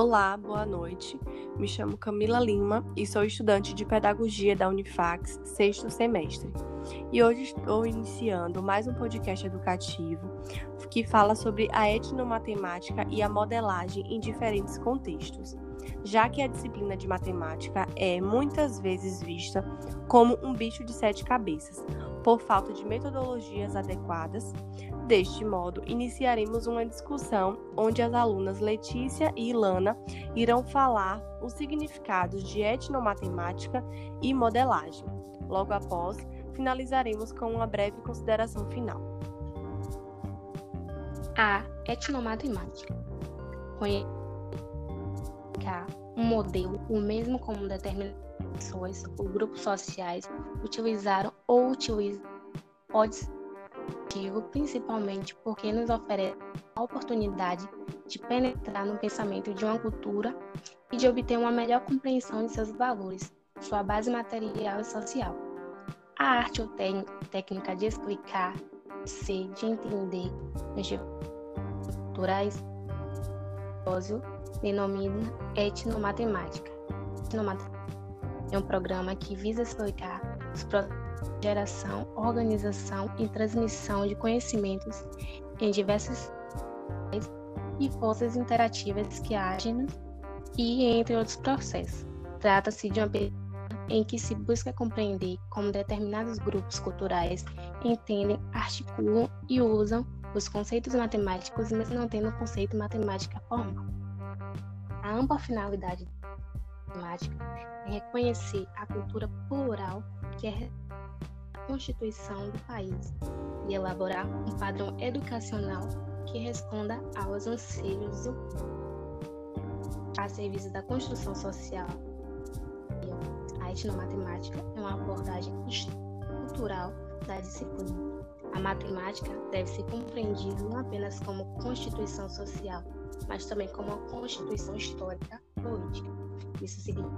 Olá, boa noite. Me chamo Camila Lima e sou estudante de Pedagogia da Unifax, sexto semestre. E hoje estou iniciando mais um podcast educativo que fala sobre a etnomatemática e a modelagem em diferentes contextos, já que a disciplina de matemática é muitas vezes vista como um bicho de sete cabeças, por falta de metodologias adequadas. Deste modo, iniciaremos uma discussão onde as alunas Letícia e Ilana irão falar os significados de etnomatemática e modelagem. Logo após, finalizaremos com uma breve consideração final. A etnomatemática. Conhecer um modelo, o mesmo como determinadas pessoas ou grupos sociais utilizaram ou utilizam pode ser principalmente porque nos oferece a oportunidade de penetrar no pensamento de uma cultura e de obter uma melhor compreensão de seus valores, sua base material e social. A arte ou técnica de explicar, de ser, de entender, culturais, denomina etnomatemática. etnomatemática é um programa que visa explicar os processos de geração, organização e transmissão de conhecimentos em diversos e forças interativas que agem e entre outros processos. Trata-se de uma em que se busca compreender como determinados grupos culturais entendem, articulam e usam os conceitos matemáticos, mesmo não tendo o conceito matemática formal. A ampla finalidade da matemática é reconhecer a cultura plural que é a constituição do país e elaborar um padrão educacional que responda aos anseios do a serviço da construção social. A etnomatemática é uma abordagem estrutural da disciplina. A matemática deve ser compreendida não apenas como constituição social, mas também como uma constituição histórica política. Isso significa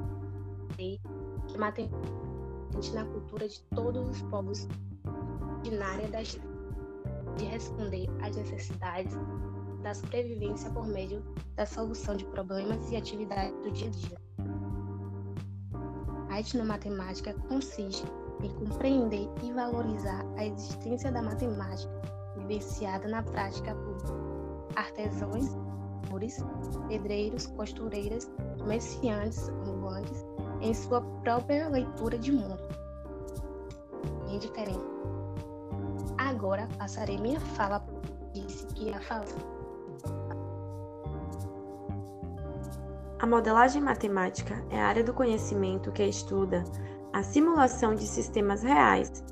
que matemática na cultura de todos os povos ordinária das de responder às necessidades da sobrevivência por meio da solução de problemas e atividades do dia a dia. A etnomatemática consiste em compreender e valorizar a existência da matemática vivenciada na prática por artesãos, pedreiros, costureiras, comerciantes ambulantes em sua própria leitura de mundo. Indiferente. Agora passarei minha fala disse que ia falar. A modelagem matemática é a área do conhecimento que estuda a simulação de sistemas reais,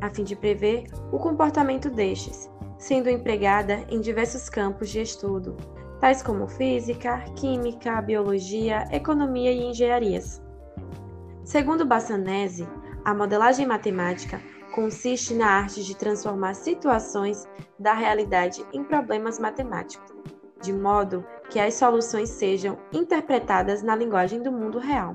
a fim de prever o comportamento destes, sendo empregada em diversos campos de estudo, tais como física, química, biologia, economia e engenharias. Segundo Bassanese, a modelagem matemática consiste na arte de transformar situações da realidade em problemas matemáticos, de modo que as soluções sejam interpretadas na linguagem do mundo real.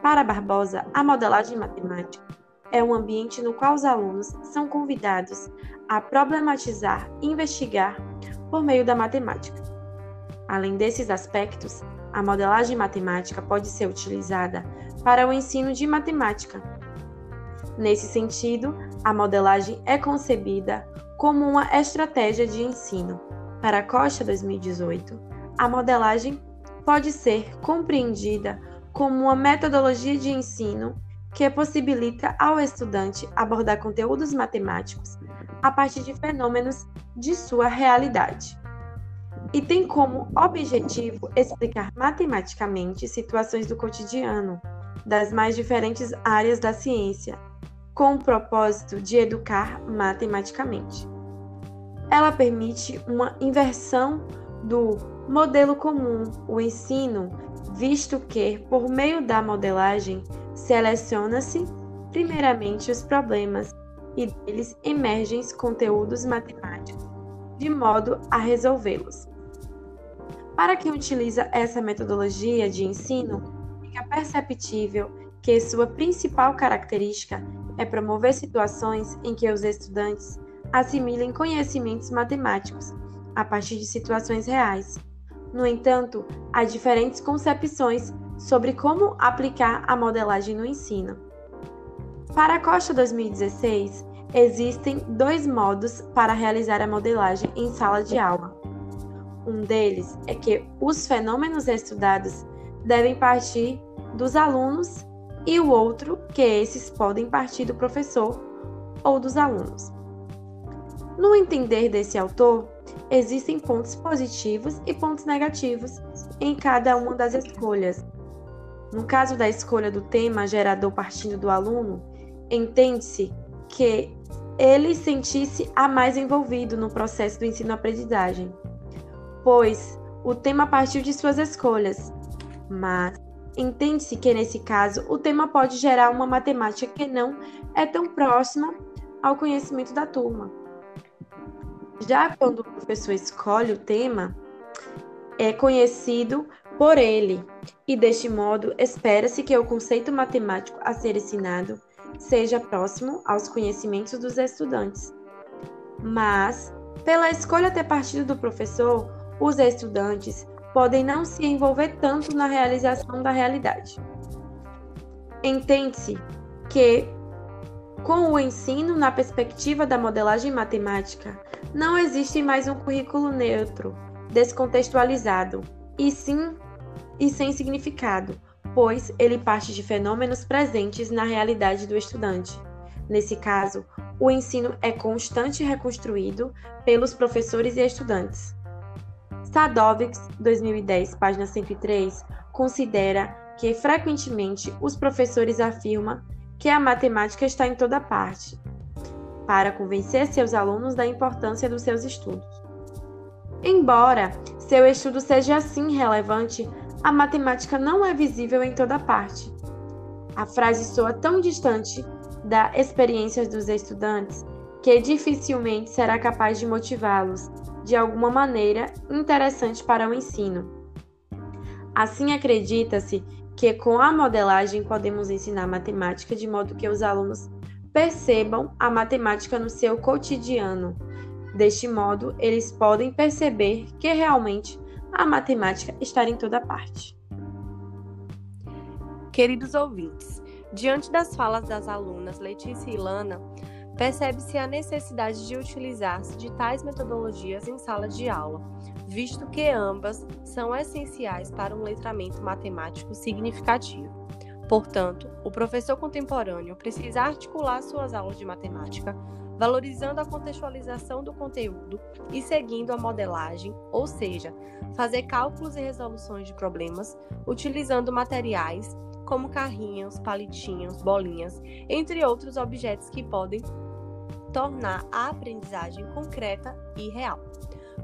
Para Barbosa, a modelagem matemática é um ambiente no qual os alunos são convidados a problematizar e investigar por meio da matemática. Além desses aspectos, a modelagem matemática pode ser utilizada para o ensino de matemática. Nesse sentido, a modelagem é concebida como uma estratégia de ensino. Para Costa 2018, a modelagem pode ser compreendida como uma metodologia de ensino que possibilita ao estudante abordar conteúdos matemáticos a partir de fenômenos de sua realidade e tem como objetivo explicar matematicamente situações do cotidiano das mais diferentes áreas da ciência, com o propósito de educar matematicamente. Ela permite uma inversão do modelo comum, o ensino, visto que, por meio da modelagem, seleciona-se primeiramente os problemas e deles emergem conteúdos matemáticos, de modo a resolvê-los. Para quem utiliza essa metodologia de ensino, fica perceptível que sua principal característica é promover situações em que os estudantes assimilem conhecimentos matemáticos a partir de situações reais, No entanto, há diferentes concepções sobre como aplicar a modelagem no ensino. Para a Costa 2016, existem dois modos para realizar a modelagem em sala de aula. Um deles é que os fenômenos estudados devem partir dos alunos e o outro que esses podem partir do professor ou dos alunos. No entender desse autor, existem pontos positivos e pontos negativos em cada uma das escolhas. No caso da escolha do tema gerador partindo do aluno, entende-se que ele sentisse a mais envolvido no processo do ensino-aprendizagem, pois o tema partiu de suas escolhas, mas entende-se que nesse caso o tema pode gerar uma matemática que não é tão próxima ao conhecimento da turma. Já quando o professor escolhe o tema, é conhecido por ele, e deste modo espera-se que o conceito matemático a ser ensinado seja próximo aos conhecimentos dos estudantes. Mas, pela escolha ter partido do professor, os estudantes podem não se envolver tanto na realização da realidade. Entende-se que, com o ensino na perspectiva da modelagem matemática, não existe mais um currículo neutro, descontextualizado, e sim e sem significado, pois ele parte de fenômenos presentes na realidade do estudante. Nesse caso, o ensino é constante e reconstruído pelos professores e estudantes. Sadovics, 2010, página 103, considera que frequentemente os professores afirmam que a matemática está em toda parte, para convencer seus alunos da importância dos seus estudos. Embora seu estudo seja assim relevante, a matemática não é visível em toda parte. A frase soa tão distante da experiência dos estudantes que dificilmente será capaz de motivá-los de alguma maneira interessante para o ensino. Assim, acredita-se que com a modelagem podemos ensinar matemática de modo que os alunos percebam a matemática no seu cotidiano. Deste modo, eles podem perceber que realmente a matemática está em toda parte. Queridos ouvintes, diante das falas das alunas Letícia e Lana, percebe-se a necessidade de utilizar-se de tais metodologias em sala de aula, visto que ambas são essenciais para um letramento matemático significativo. Portanto, o professor contemporâneo precisa articular suas aulas de matemática, valorizando a contextualização do conteúdo e seguindo a modelagem, ou seja, fazer cálculos e resoluções de problemas utilizando materiais como carrinhos, palitinhos, bolinhas, entre outros objetos que podem tornar a aprendizagem concreta e real.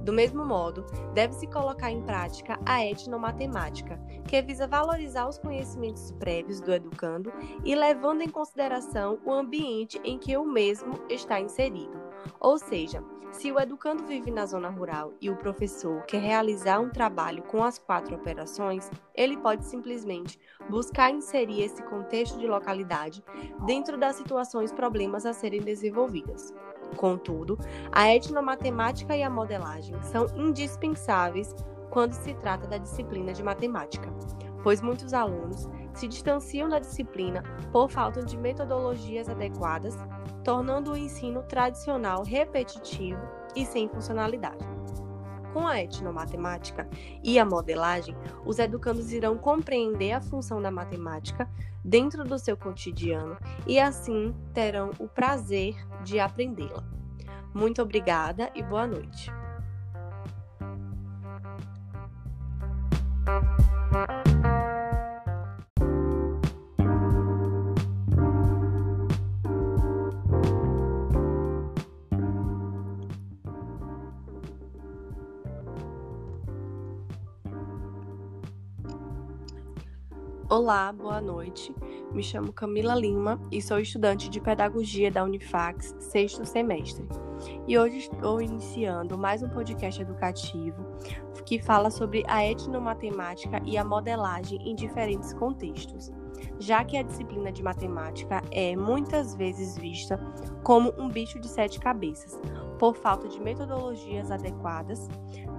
Do mesmo modo, deve-se colocar em prática a etnomatemática, que visa valorizar os conhecimentos prévios do educando e levando em consideração o ambiente em que o mesmo está inserido. Ou seja, se o educando vive na zona rural e o professor quer realizar um trabalho com as quatro operações, ele pode simplesmente buscar inserir esse contexto de localidade dentro das situações problemas a serem desenvolvidas. Contudo, a etnomatemática e a modelagem são indispensáveis quando se trata da disciplina de matemática, pois muitos alunos se distanciam da disciplina por falta de metodologias adequadas, tornando o ensino tradicional repetitivo e sem funcionalidade. Com a etnomatemática e a modelagem, os educandos irão compreender a função da matemática dentro do seu cotidiano e assim terão o prazer de aprendê-la. Muito obrigada e boa noite. Olá, boa noite. Me chamo Camila Lima e sou estudante de Pedagogia da Unifax, sexto semestre. e hoje estou iniciando mais um podcast educativo que fala sobre a etnomatemática e a modelagem em diferentes contextos, já que a disciplina de matemática é muitas vezes vista como um bicho de sete cabeças, por falta de metodologias adequadas.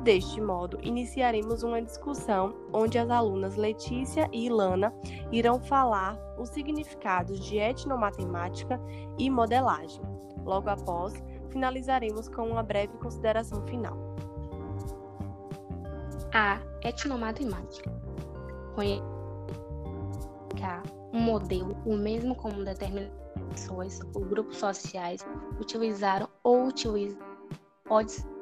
Deste modo, iniciaremos uma discussão onde as alunas Letícia e Ilana irão falar os significados de etnomatemática e modelagem. Logo após, finalizaremos com uma breve consideração final. A etnomatemática. Conhecer um modelo, o mesmo como determinadas pessoas ou grupos sociais utilizaram ou utilizam, pode ser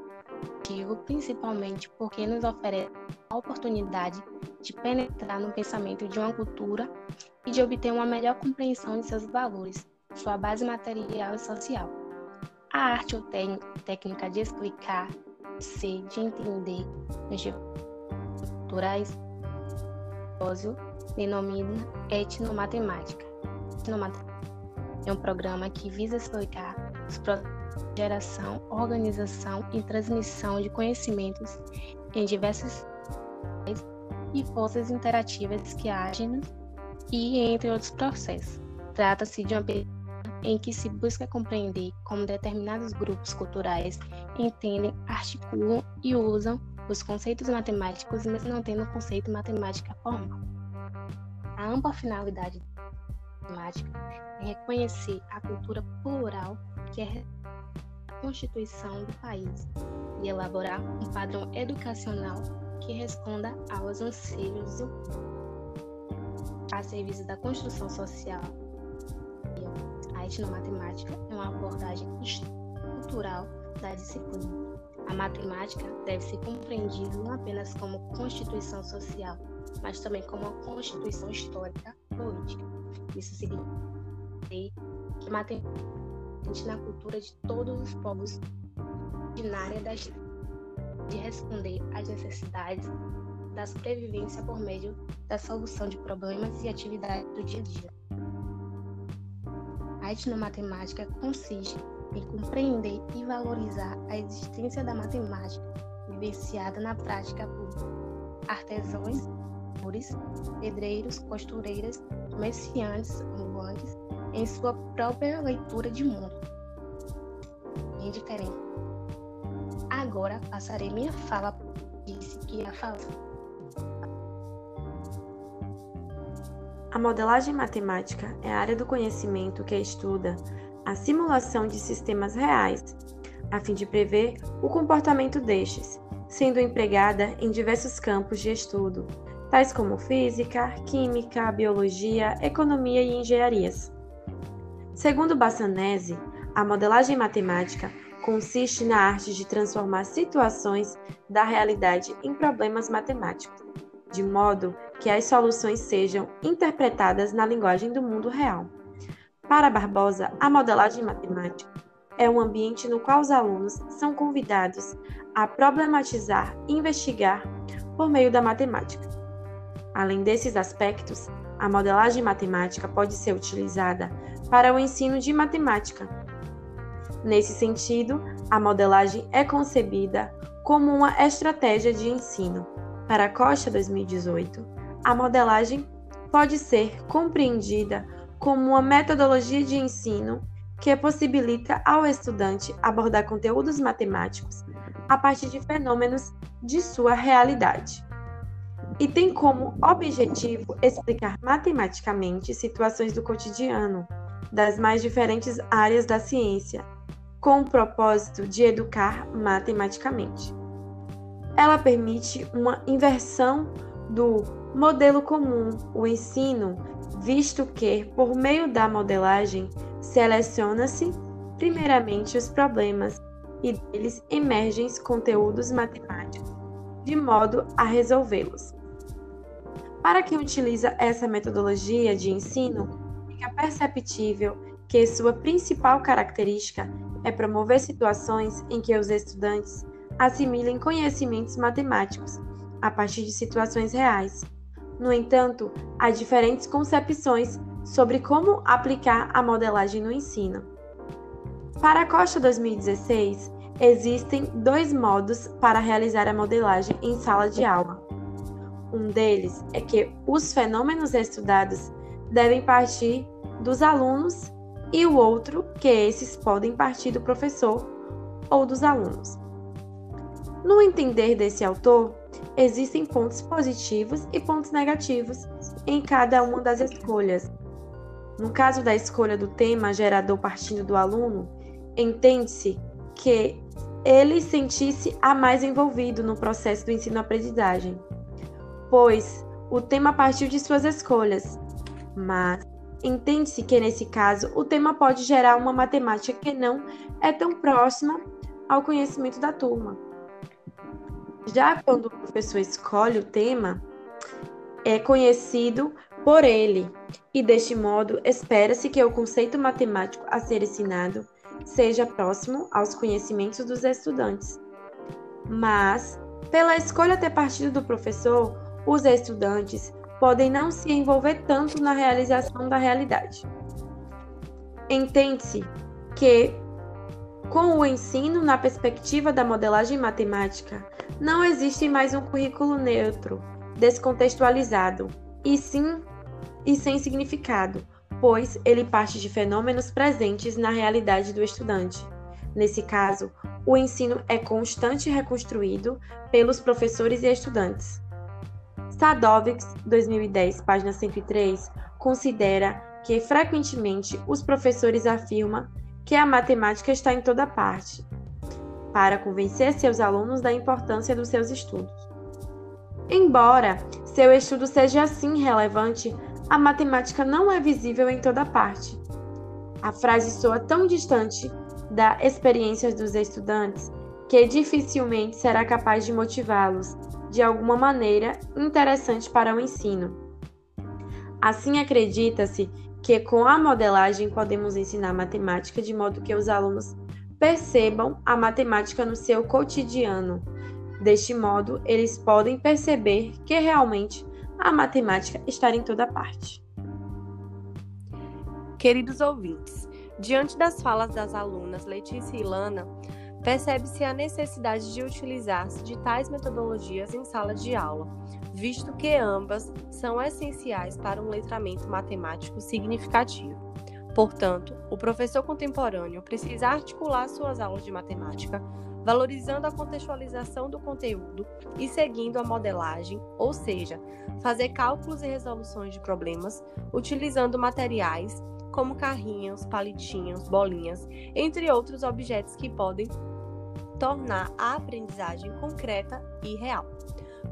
principalmente porque nos oferece a oportunidade de penetrar no pensamento de uma cultura e de obter uma melhor compreensão de seus valores, sua base material e social. A arte ou técnica de explicar, de ser, de entender, culturais, denomina etnomatemática. etnomatemática é um programa que visa explicar os processos de geração, organização e transmissão de conhecimentos em diversos e forças interativas que agem e entre outros processos. Trata-se de uma pesquisa em que se busca compreender como determinados grupos culturais entendem, articulam e usam os conceitos matemáticos, mesmo não tendo o conceito matemática formal. A ampla finalidade da matemática é reconhecer a cultura plural que é a constituição do país e elaborar um padrão educacional que responda aos anseios do a serviço da construção social. A etnomatemática é uma abordagem estrutural da disciplina. Matemática deve ser compreendida não apenas como constituição social, mas também como uma constituição histórica política. Isso significa que matemática na cultura de todos os povos ordinária das de responder às necessidades da sobrevivência por meio da solução de problemas e atividades do dia a dia. A etnomatemática consiste em compreender e valorizar a existência da matemática vivenciada na prática por artesãos, pedreiros, costureiras, comerciantes ambulantes em sua própria leitura de mundo. Indiferente. Agora passarei minha fala disse que ia falar. A modelagem matemática é a área do conhecimento que estuda a simulação de sistemas reais, a fim de prever o comportamento destes, sendo empregada em diversos campos de estudo, tais como física, química, biologia, economia e engenharias. Segundo Bassanese, a modelagem matemática consiste na arte de transformar situações da realidade em problemas matemáticos, de modo que as soluções sejam interpretadas na linguagem do mundo real. Para Barbosa, a modelagem matemática é um ambiente no qual os alunos são convidados a problematizar e investigar por meio da matemática. Além desses aspectos, a modelagem matemática pode ser utilizada para o ensino de matemática. Nesse sentido, a modelagem é concebida como uma estratégia de ensino. Para Costa 2018, a modelagem pode ser compreendida como uma metodologia de ensino que possibilita ao estudante abordar conteúdos matemáticos a partir de fenômenos de sua realidade. E tem como objetivo explicar matematicamente situações do cotidiano, das mais diferentes áreas da ciência, com o propósito de educar matematicamente. Ela permite uma inversão do modelo comum, o ensino visto que, por meio da modelagem, seleciona-se primeiramente os problemas e deles emergem conteúdos matemáticos, de modo a resolvê-los. Para quem utiliza essa metodologia de ensino, fica perceptível que sua principal característica é promover situações em que os estudantes assimilem conhecimentos matemáticos a partir de situações reais no entanto, há diferentes concepções sobre como aplicar a modelagem no ensino. Para a Costa 2016, existem dois modos para realizar a modelagem em sala de aula. Um deles é que os fenômenos estudados devem partir dos alunos e o outro que esses podem partir do professor ou dos alunos. No entender desse autor, existem pontos positivos e pontos negativos em cada uma das escolhas. No caso da escolha do tema gerador partindo do aluno, entende-se que ele sentisse a mais envolvido no processo do ensino-aprendizagem, pois o tema partiu de suas escolhas, mas entende-se que nesse caso o tema pode gerar uma matemática que não é tão próxima ao conhecimento da turma. Já quando o professor escolhe o tema, é conhecido por ele, e deste modo espera-se que o conceito matemático a ser ensinado seja próximo aos conhecimentos dos estudantes. Mas, pela escolha ter partido do professor, os estudantes podem não se envolver tanto na realização da realidade. Entende-se que, com o ensino na perspectiva da modelagem matemática, não existe mais um currículo neutro, descontextualizado, e sim e sem significado, pois ele parte de fenômenos presentes na realidade do estudante. Nesse caso, o ensino é constante e reconstruído pelos professores e estudantes. Sadovics, 2010, página 103, considera que frequentemente os professores afirmam que a matemática está em toda parte, para convencer seus alunos da importância dos seus estudos. Embora seu estudo seja assim relevante, a matemática não é visível em toda parte. A frase soa tão distante da experiência dos estudantes que dificilmente será capaz de motivá-los de alguma maneira interessante para o ensino. Assim, acredita-se que com a modelagem podemos ensinar matemática de modo que os alunos percebam a matemática no seu cotidiano. Deste modo, eles podem perceber que realmente a matemática estar em toda parte. Queridos ouvintes, diante das falas das alunas Letícia e Lana, percebe-se a necessidade de utilizar-se de tais metodologias em sala de aula, visto que ambas são essenciais para um letramento matemático significativo. Portanto, o professor contemporâneo precisa articular suas aulas de matemática valorizando a contextualização do conteúdo e seguindo a modelagem, ou seja, fazer cálculos e resoluções de problemas utilizando materiais como carrinhos, palitinhos, bolinhas, entre outros objetos que podem tornar a aprendizagem concreta e real.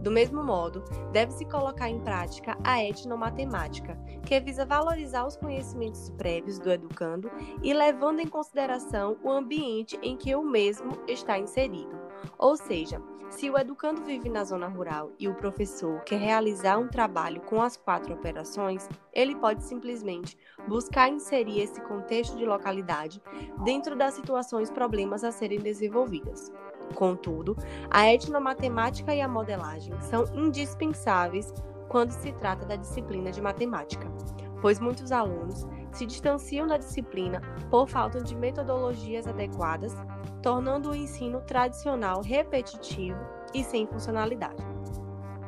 Do mesmo modo, deve-se colocar em prática a etnomatemática, que visa valorizar os conhecimentos prévios do educando e levando em consideração o ambiente em que o mesmo está inserido. Ou seja, se o educando vive na zona rural e o professor quer realizar um trabalho com as quatro operações, ele pode simplesmente buscar inserir esse contexto de localidade dentro das situações problemas a serem desenvolvidas. Contudo, a etnomatemática e a modelagem são indispensáveis quando se trata da disciplina de matemática, pois muitos alunos se distanciam da disciplina por falta de metodologias adequadas, tornando o ensino tradicional repetitivo e sem funcionalidade.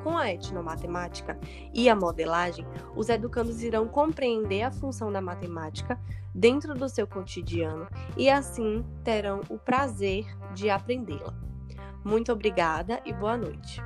Com a etnomatemática e a modelagem, os educandos irão compreender a função da matemática dentro do seu cotidiano e assim terão o prazer de aprendê-la. Muito obrigada e boa noite.